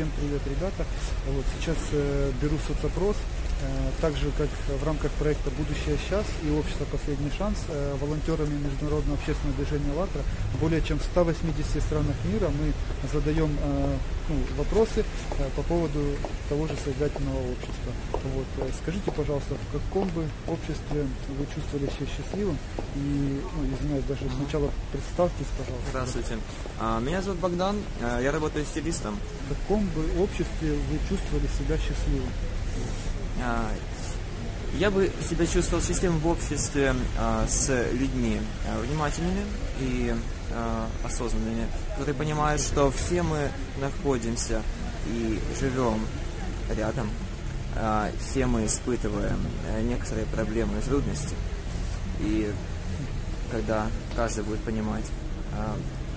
Всем привет, ребята. Вот сейчас э, беру соцопрос. Э, так же, как в рамках проекта «Будущее сейчас» и общество «Последний шанс» э, волонтерами Международного общественного движения «АЛЛАТРА» более чем в 180 странах мира мы задаем э, ну, вопросы по поводу того же создательного общества. Вот. Скажите, пожалуйста, в каком бы обществе вы чувствовали себя счастливым? И, ну, извиняюсь, даже сначала представьтесь, пожалуйста. Здравствуйте. А, Меня зовут Богдан, я работаю стилистом. В каком бы обществе вы чувствовали себя счастливым? А, Я бы себя чувствовал счастливым в обществе а, с людьми а, внимательными и осознанными, которые понимают, что все мы находимся и живем рядом, все мы испытываем некоторые проблемы и трудности. И когда каждый будет понимать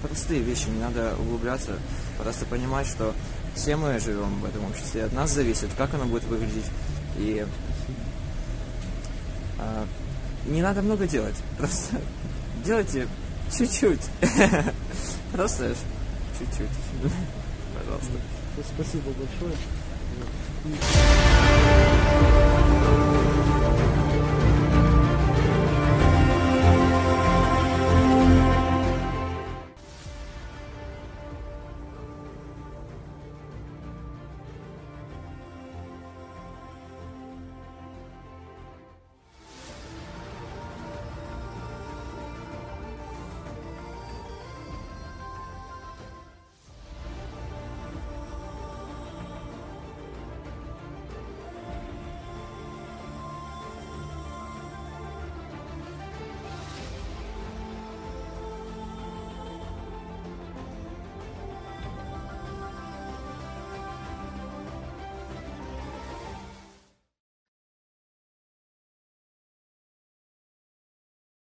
простые вещи, не надо углубляться, просто понимать, что все мы живем в этом обществе, от нас зависит, как оно будет выглядеть. И а, не надо много делать, просто делайте чуть-чуть. Просто чуть-чуть. Пожалуйста. Спасибо большое.